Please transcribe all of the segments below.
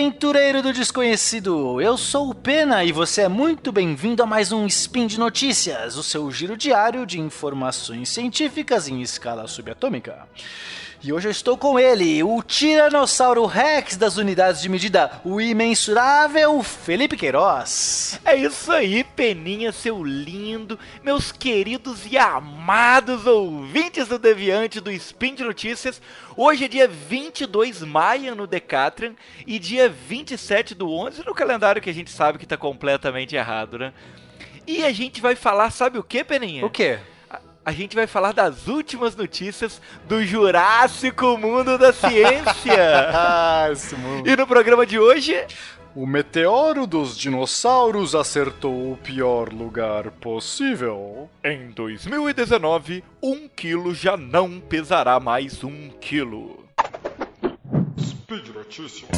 aventureiro do desconhecido! Eu sou o Pena e você é muito bem-vindo a mais um Spin de Notícias, o seu giro diário de informações científicas em escala subatômica. E hoje eu estou com ele, o Tiranossauro Rex das unidades de medida, o imensurável Felipe Queiroz. É isso aí, Peninha, seu lindo, meus queridos e amados ouvintes do Deviante do Spin de Notícias. Hoje é dia 22 maio no Decatrian e dia 27 do 11 no calendário que a gente sabe que está completamente errado, né? E a gente vai falar, sabe o que, Peninha? O quê? A gente vai falar das últimas notícias do Jurássico Mundo da Ciência. Ah, esse mundo. e no programa de hoje, O meteoro dos dinossauros acertou o pior lugar possível. em 2019, um quilo já não pesará mais um quilo. Speed Notícias.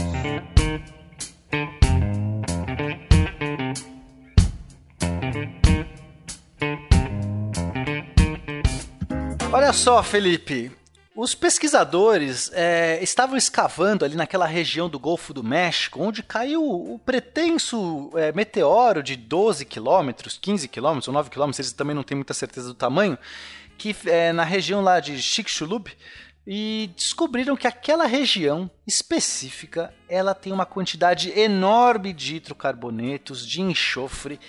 Olha só, Felipe. Os pesquisadores é, estavam escavando ali naquela região do Golfo do México, onde caiu o pretenso é, meteoro de 12 quilômetros, 15 quilômetros ou 9 quilômetros, eles também não têm muita certeza do tamanho, que é na região lá de Chicxulub, e descobriram que aquela região específica ela tem uma quantidade enorme de hidrocarbonetos, de enxofre,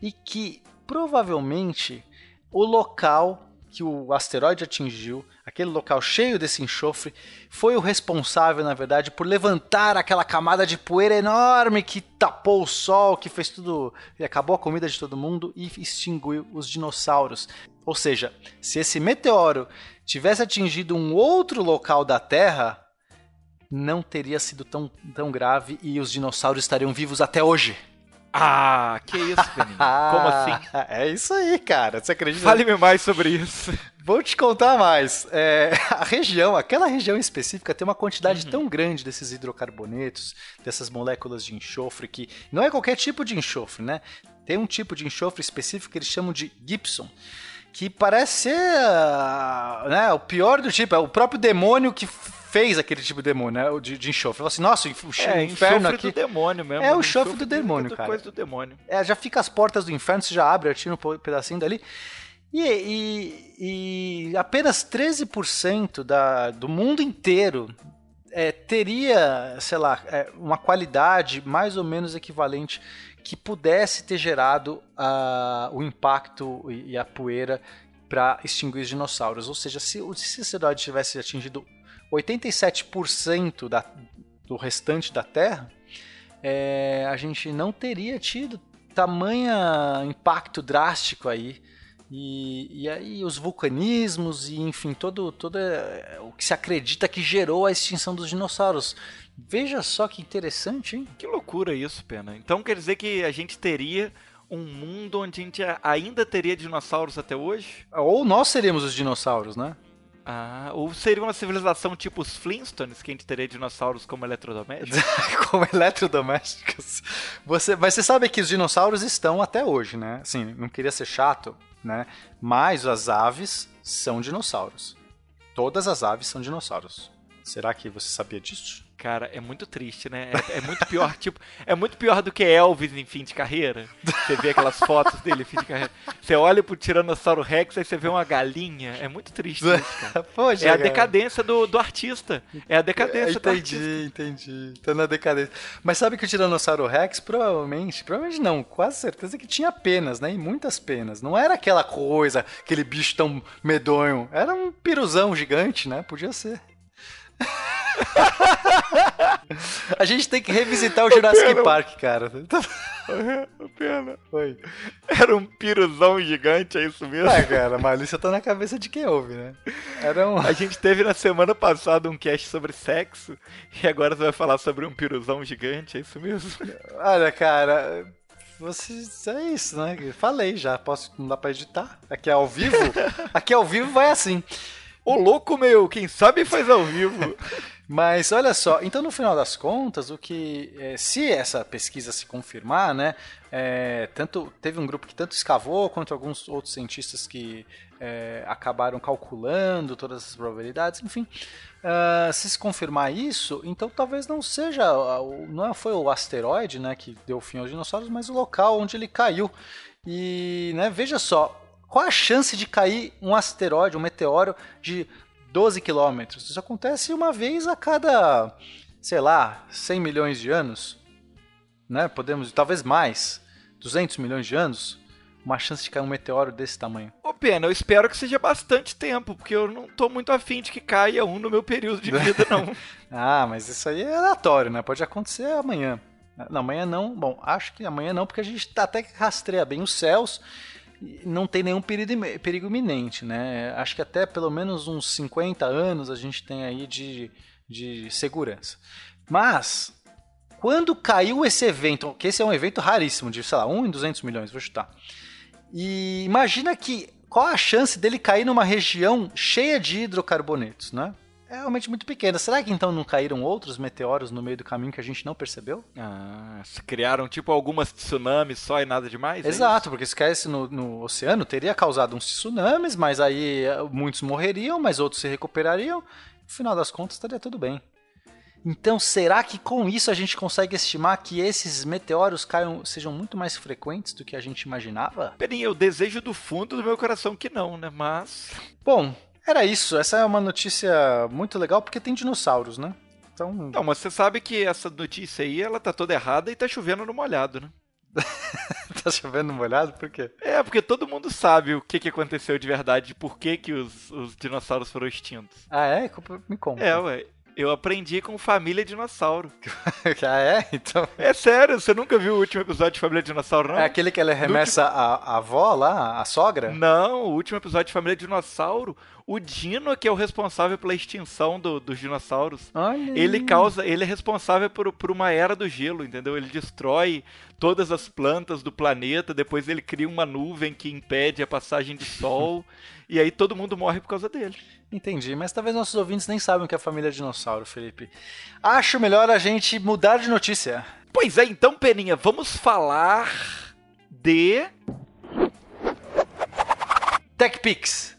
e que provavelmente o local que o asteroide atingiu, aquele local cheio desse enxofre, foi o responsável, na verdade, por levantar aquela camada de poeira enorme que tapou o sol, que fez tudo, e acabou a comida de todo mundo e extinguiu os dinossauros. Ou seja, se esse meteoro tivesse atingido um outro local da Terra, não teria sido tão, tão grave e os dinossauros estariam vivos até hoje. Ah, que isso, Peninha? Como assim? É isso aí, cara. Você acredita? Fale-me mais sobre isso. Vou te contar mais. É, a região, aquela região específica, tem uma quantidade tão grande desses hidrocarbonetos, dessas moléculas de enxofre, que não é qualquer tipo de enxofre, né? Tem um tipo de enxofre específico que eles chamam de Gibson, que parece ser ah, né, o pior do tipo. É o próprio demônio que fez aquele tipo de demônio, né? o De, de enxofre. Falou assim, nossa, o É, o inferno aqui. do demônio mesmo. É o enxofre do de- demônio, de cara. coisa do demônio. É, já fica as portas do inferno, você já abre, atira um pedacinho dali. E, e- e apenas 13% da, do mundo inteiro é, teria, sei lá, é, uma qualidade mais ou menos equivalente que pudesse ter gerado ah, o impacto e, e a poeira para extinguir os dinossauros. Ou seja, se, o- se asteroide tivesse atingido 87% da, do restante da Terra, é, a gente não teria tido tamanha impacto drástico aí. E, e aí os vulcanismos e enfim, todo, todo é, o que se acredita que gerou a extinção dos dinossauros. Veja só que interessante, hein? Que loucura isso, Pena. Então quer dizer que a gente teria um mundo onde a gente ainda teria dinossauros até hoje? Ou nós seríamos os dinossauros, né? Ah, ou seria uma civilização tipo os Flintstones, que a gente teria dinossauros como eletrodomésticos? Como eletrodomésticos. Você, mas você sabe que os dinossauros estão até hoje, né? Assim, não queria ser chato, né? Mas as aves são dinossauros. Todas as aves são dinossauros. Será que você sabia disso? Cara, é muito triste, né? É, é muito pior, tipo, é muito pior do que Elvis em fim de carreira. Você vê aquelas fotos dele em fim de carreira. Você olha pro Tiranossauro Rex e você vê uma galinha. É muito triste isso, cara. Poxa, É a cara. decadência do, do artista. É a decadência do artista. Entendi, entendi. Tá na decadência. Mas sabe que o Tiranossauro Rex provavelmente, provavelmente não, quase certeza que tinha penas, né? E muitas penas. Não era aquela coisa, aquele bicho tão medonho. Era um piruzão gigante, né? Podia ser. A gente tem que revisitar o Jurassic pena. Park, cara. Pena. Oi. Era um piruzão gigante, é isso mesmo? Ah, cara, a malícia tá na cabeça de quem ouve, né? Era um. A gente teve na semana passada um cast sobre sexo e agora você vai falar sobre um piruzão gigante, é isso mesmo? Olha, cara, você é isso, né? Falei já, posso não dá pra editar. Aqui é ao vivo. Aqui ao vivo vai assim. Ô louco meu, quem sabe faz ao vivo. Mas olha só, então no final das contas, o que é, se essa pesquisa se confirmar, né, é, tanto teve um grupo que tanto escavou quanto alguns outros cientistas que é, acabaram calculando todas as probabilidades, enfim, uh, se se confirmar isso, então talvez não seja, não foi o asteroide, né, que deu fim aos dinossauros, mas o local onde ele caiu. E, né, veja só, qual a chance de cair um asteroide, um meteoro de 12 quilômetros. Isso acontece uma vez a cada, sei lá, 100 milhões de anos. Né? Podemos, talvez mais, 200 milhões de anos. Uma chance de cair um meteoro desse tamanho. Ô, Pena, eu espero que seja bastante tempo, porque eu não tô muito afim de que caia um no meu período de vida, não. ah, mas isso aí é aleatório, né? Pode acontecer amanhã. Não, amanhã não. Bom, acho que amanhã não, porque a gente tá até que rastreia bem os céus não tem nenhum perigo, perigo iminente, né? Acho que até pelo menos uns 50 anos a gente tem aí de, de segurança. Mas, quando caiu esse evento, que esse é um evento raríssimo, de, sei lá, 1 em 200 milhões, vou chutar. E imagina que, qual a chance dele cair numa região cheia de hidrocarbonetos, né? É realmente muito pequena. Será que então não caíram outros meteoros no meio do caminho que a gente não percebeu? Ah, se criaram tipo algumas tsunamis só e nada demais? É Exato, é porque se caísse no, no, oceano teria causado uns tsunamis, mas aí eh, muitos morreriam, mas outros se recuperariam. No final das contas estaria tudo bem. Então, será que com isso a gente consegue estimar que esses meteoros caiam, sejam muito mais frequentes do que a gente imaginava? Perinha, eu desejo do fundo do meu coração que não, né? Mas. Bom, era isso. Essa é uma notícia muito legal porque tem dinossauros, né? Então... Não, mas você sabe que essa notícia aí, ela tá toda errada e tá chovendo no molhado, né? tá chovendo no molhado? Por quê? É, porque todo mundo sabe o que, que aconteceu de verdade, por que, que os, os dinossauros foram extintos. Ah, é? Me conta. É, ué. Eu aprendi com Família Dinossauro. ah, é? Então. É sério, você nunca viu o último episódio de Família Dinossauro, não? É aquele que ela remessa que... a, a avó lá, a sogra? Não, o último episódio de Família Dinossauro, o Dino, que é o responsável pela extinção do, dos dinossauros, Olha ele causa. Ele é responsável por, por uma era do gelo, entendeu? Ele destrói todas as plantas do planeta, depois ele cria uma nuvem que impede a passagem de sol, e aí todo mundo morre por causa dele. Entendi, mas talvez nossos ouvintes nem sabem o que é a família dinossauro, Felipe. Acho melhor a gente mudar de notícia. Pois é, então, Peninha, vamos falar de. TechPix.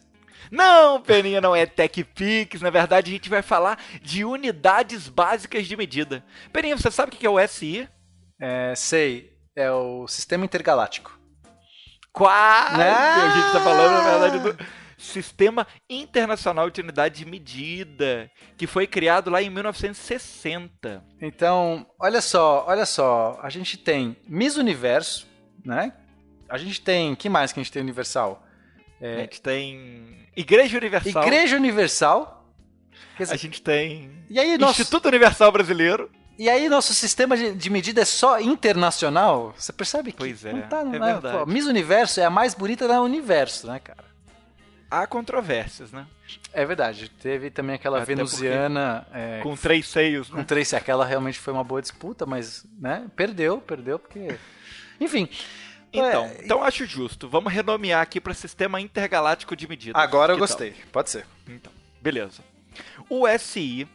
Não, Peninha, não é TechPix. Na verdade, a gente vai falar de unidades básicas de medida. Peninha, você sabe o que é o SI? É, sei. É o Sistema Intergaláctico. Quase! Ah! A gente tá falando, na verdade, do Sistema Internacional de Unidade de Medida, que foi criado lá em 1960. Então, olha só, olha só, a gente tem Miss Universo, né? A gente tem, que mais que a gente tem universal? É... A gente tem Igreja Universal. Igreja Universal. Dizer, a gente tem e aí, nosso... Instituto Universal Brasileiro. E aí nosso sistema de, medida é só internacional? Você percebe que pois é, não tá, não é, é verdade. Pô, Miss Universo é a mais bonita do universo, né, cara? há controvérsias, né? É verdade. Teve também aquela Até venusiana. É, com três seios, né? Com três seios. Aquela realmente foi uma boa disputa, mas, né? Perdeu, perdeu, porque. Enfim. Então, é... então acho justo. Vamos renomear aqui para Sistema Intergaláctico de Medidas. Agora eu gostei. Tal? Pode ser. Então, beleza. O SI.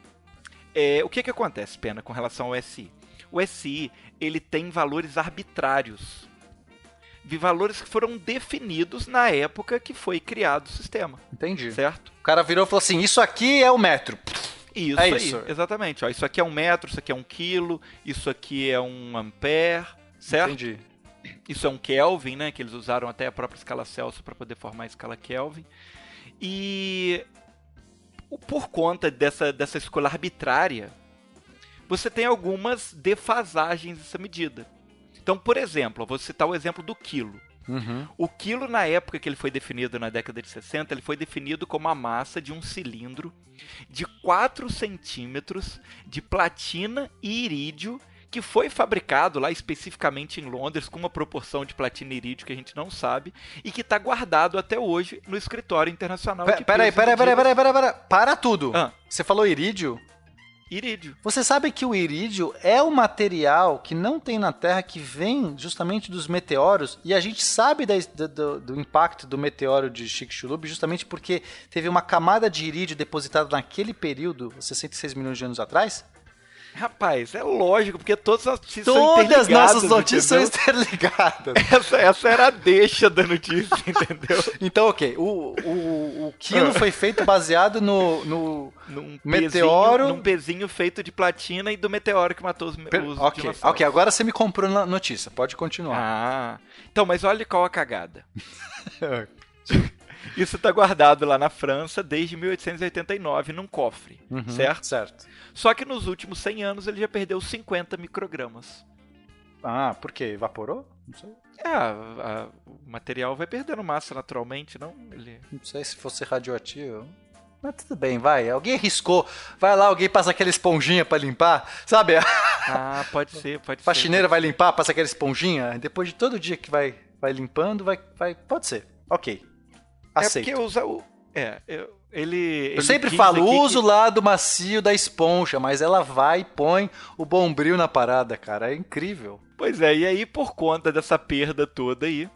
É, o que, que acontece, Pena, com relação ao SI? O SI ele tem valores arbitrários de valores que foram definidos na época que foi criado o sistema. Entendi. Certo? O cara virou e falou assim: Isso aqui é o metro. Isso, é aí, isso. exatamente. Ó, isso aqui é um metro, isso aqui é um quilo, isso aqui é um ampere, certo? Entendi. Isso é um Kelvin, né? Que eles usaram até a própria escala Celsius para poder formar a escala Kelvin. E por conta dessa, dessa escolha arbitrária, você tem algumas defasagens dessa medida. Então, por exemplo, vou citar o exemplo do quilo. Uhum. O quilo, na época que ele foi definido na década de 60, ele foi definido como a massa de um cilindro de 4 centímetros de platina e irídio que foi fabricado lá especificamente em Londres com uma proporção de platina e irídio que a gente não sabe e que está guardado até hoje no escritório internacional. Peraí, peraí, peraí, peraí, peraí, pera, para tudo. Ah. Você falou irídio? Irídio. Você sabe que o irídio é um material que não tem na Terra, que vem justamente dos meteoros, e a gente sabe da, do, do, impacto do meteoro de Chicxulub justamente porque teve uma camada de irídio depositada naquele período, 66 milhões de anos atrás, Rapaz, é lógico, porque todas as notícias Todas as nossas notícias são interligadas. Essa, essa era a deixa da notícia, entendeu? Então, ok. O, o, o quilo foi feito baseado no, no num meteoro. Pezinho, num pezinho feito de platina e do meteoro que matou os, per... os Ok, ok. Agora você me comprou na notícia. Pode continuar. Ah. Então, mas olha qual a cagada. Isso está guardado lá na França desde 1889 num cofre, uhum, certo? Certo. Só que nos últimos 100 anos ele já perdeu 50 microgramas. Ah, por quê? Evaporou? Não sei. É, a, a, o material vai perdendo massa naturalmente, não? Ele... Não sei se fosse radioativo. Mas tudo bem, vai. Alguém riscou. Vai lá, alguém passa aquela esponjinha para limpar, sabe? Ah, pode ser, pode ser. Faxineira vai limpar, passa aquela esponjinha. Depois de todo dia que vai, vai limpando, vai, vai. Pode ser. Ok. Aceito. É porque usa o. É, eu, ele. Eu sempre falo, usa o que... lado macio da esponja, mas ela vai e põe o bombril na parada, cara. É incrível. Pois é, e aí, por conta dessa perda toda aí,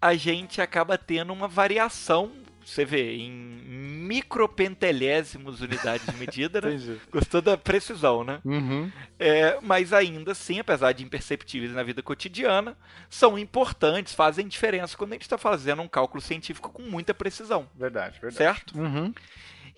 a gente acaba tendo uma variação você vê, em micropentelésimos unidades de medida, né? Gostou da precisão, né? Uhum. É, mas ainda assim, apesar de imperceptíveis na vida cotidiana, são importantes, fazem diferença quando a gente está fazendo um cálculo científico com muita precisão. Verdade, verdade. Certo? Uhum.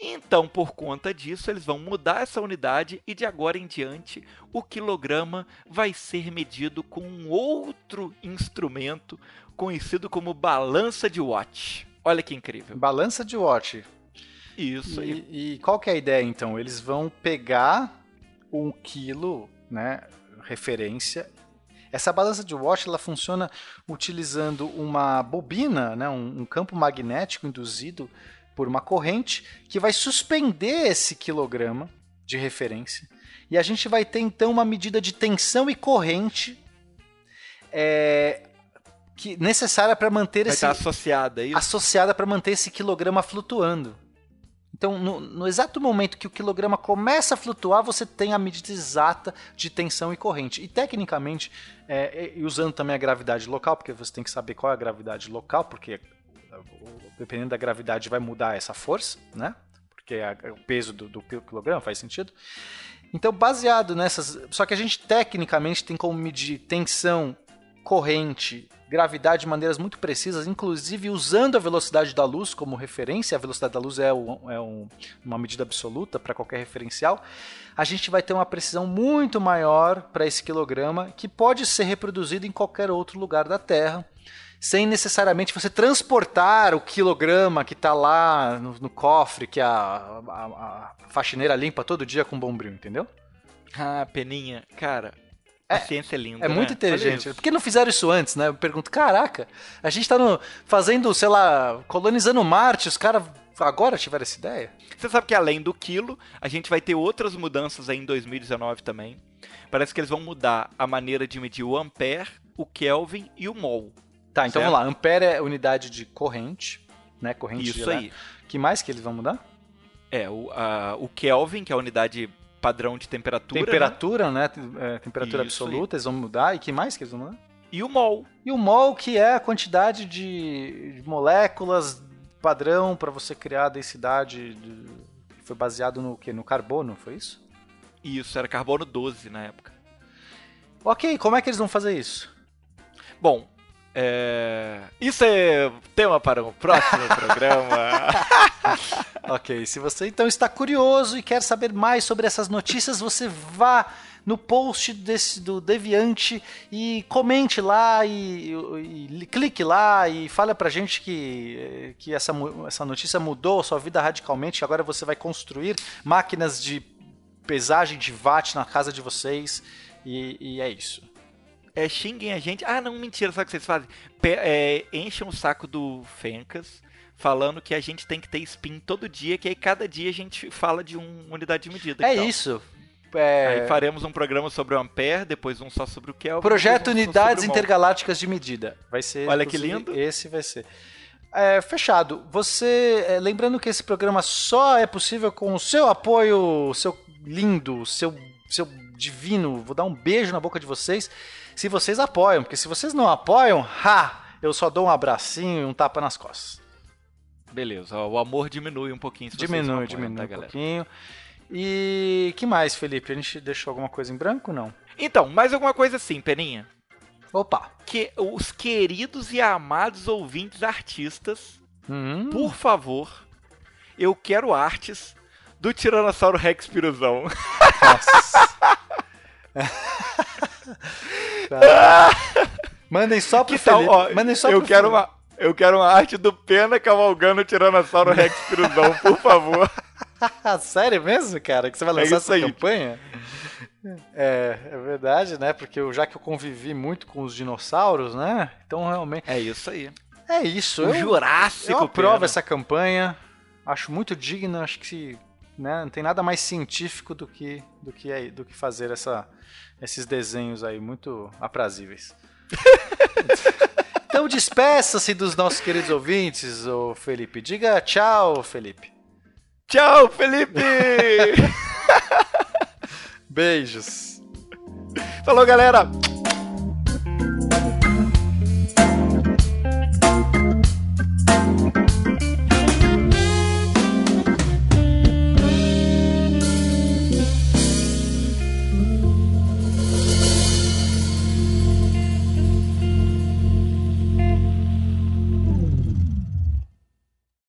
Então, por conta disso, eles vão mudar essa unidade e de agora em diante o quilograma vai ser medido com um outro instrumento conhecido como balança de Watt. Olha que incrível. Balança de Watt. Isso. E, e qual que é a ideia, então? Eles vão pegar um quilo, né, referência. Essa balança de Watt ela funciona utilizando uma bobina, né, um, um campo magnético induzido por uma corrente que vai suspender esse quilograma de referência. E a gente vai ter então uma medida de tensão e corrente é, que necessária para manter Vai esse estar associada, é isso? associada para manter esse quilograma flutuando. Então, no, no, exato momento que o quilograma começa a flutuar, você tem a medida exata de tensão e corrente. E tecnicamente, é, e usando também a gravidade local, porque você tem que saber qual é a gravidade local, porque dependendo da gravidade vai mudar essa força, né? Porque a, o peso do, do quilograma faz sentido. Então, baseado nessas. Só que a gente tecnicamente tem como medir tensão, corrente gravidade de maneiras muito precisas, inclusive usando a velocidade da luz como referência, a velocidade da luz é, um, é um, uma medida absoluta para qualquer referencial, a gente vai ter uma precisão muito maior para esse quilograma, que pode ser reproduzido em qualquer outro lugar da Terra, sem necessariamente você transportar o quilograma que está lá no, no, cofre que a, a, a faxineira limpa todo dia com bombril, entendeu? Ah, peninha, cara, a é, ciência é linda. É né? muito inteligente. Por que não fizeram isso antes, né? Eu pergunto, caraca, a gente tá no, fazendo, sei lá, colonizando Marte, os caras agora tiveram essa ideia? Você sabe que além do quilo, a gente vai ter outras mudanças aí em 2019 também. Parece que eles vão mudar a maneira de medir o ampere, o Kelvin e o mol. Tá, então certo? vamos lá. Ampere é unidade de corrente, né? Corrente Isso aí. que mais que eles vão mudar? É, o, a, o Kelvin, que é a unidade padrão de temperatura. Temperatura, né? né? É, temperatura Isso absoluta, aí. eles vão mudar. E que mais que eles vão mudar? E o mol. E o mol, que é a quantidade de moléculas padrão para você criar a densidade. De... Foi baseado no que? No carbono, foi isso? Isso, era carbono 12 na época. Ok, como é que eles vão fazer isso? Bom, é... Isso é tema para um próximo programa. ok, se você então está curioso e quer saber mais sobre essas notícias, você vá no post desse, do Deviante e comente lá e, e, e, clique lá e fale pra gente que, que essa, essa notícia mudou a sua vida radicalmente. Agora você vai construir máquinas de pesagem de watt na casa de vocês e, e é isso é, xinguem a gente. Ah, não, mentira, sabe o que vocês fazem? Pe é, enchem o saco do Fencas falando que a gente tem que ter spin todo dia, que aí cada dia a gente fala de uma unidade de medida. É isso. É... Aí faremos um programa sobre o Ampere, depois um só sobre o Kelvin. Projeto um Unidades Intergalácticas de Medida. Vai ser. Olha que lindo. Esse vai ser. É, fechado. Você. É, lembrando que esse programa só é possível com o seu apoio, seu lindo, seu, seu divino. Vou dar um beijo na boca de vocês se vocês apoiam, porque se vocês não apoiam, ha! Eu só dou um abracinho e um tapa nas costas. Beleza, o amor diminui um pouquinho. Se diminui, apoiam, diminui tá, um galera? pouquinho. E que mais, Felipe? A gente deixou alguma coisa em branco não? Então, mais alguma coisa assim, Peninha. Opa. Que os queridos e amados ouvintes artistas, hum. por favor, eu quero artes do Tiranossauro Rex Piruzão. Nossa. tá. Mandem só pro que Felipe. Tal, ó, Mandem só eu pro quero Felipe. uma eu quero uma arte do Pena cavalgando o Tiranossauro Rex Piruzão, por favor. Sério mesmo, cara? Que você vai lançar é essa aí. campanha? É, é verdade, né? Porque eu, já que eu convivi muito com os dinossauros, né? Então realmente. É isso aí. É isso. O eu, Jurássico. Eu aprovo Pena. essa campanha. Acho muito digna. Acho que né, não tem nada mais científico do que do que, é, do que fazer essa, esses desenhos aí muito aprazíveis. então despeça-se dos nossos queridos ouvintes, ô Felipe. Diga tchau, Felipe. Tchau, Felipe! Beijos. Falou, galera!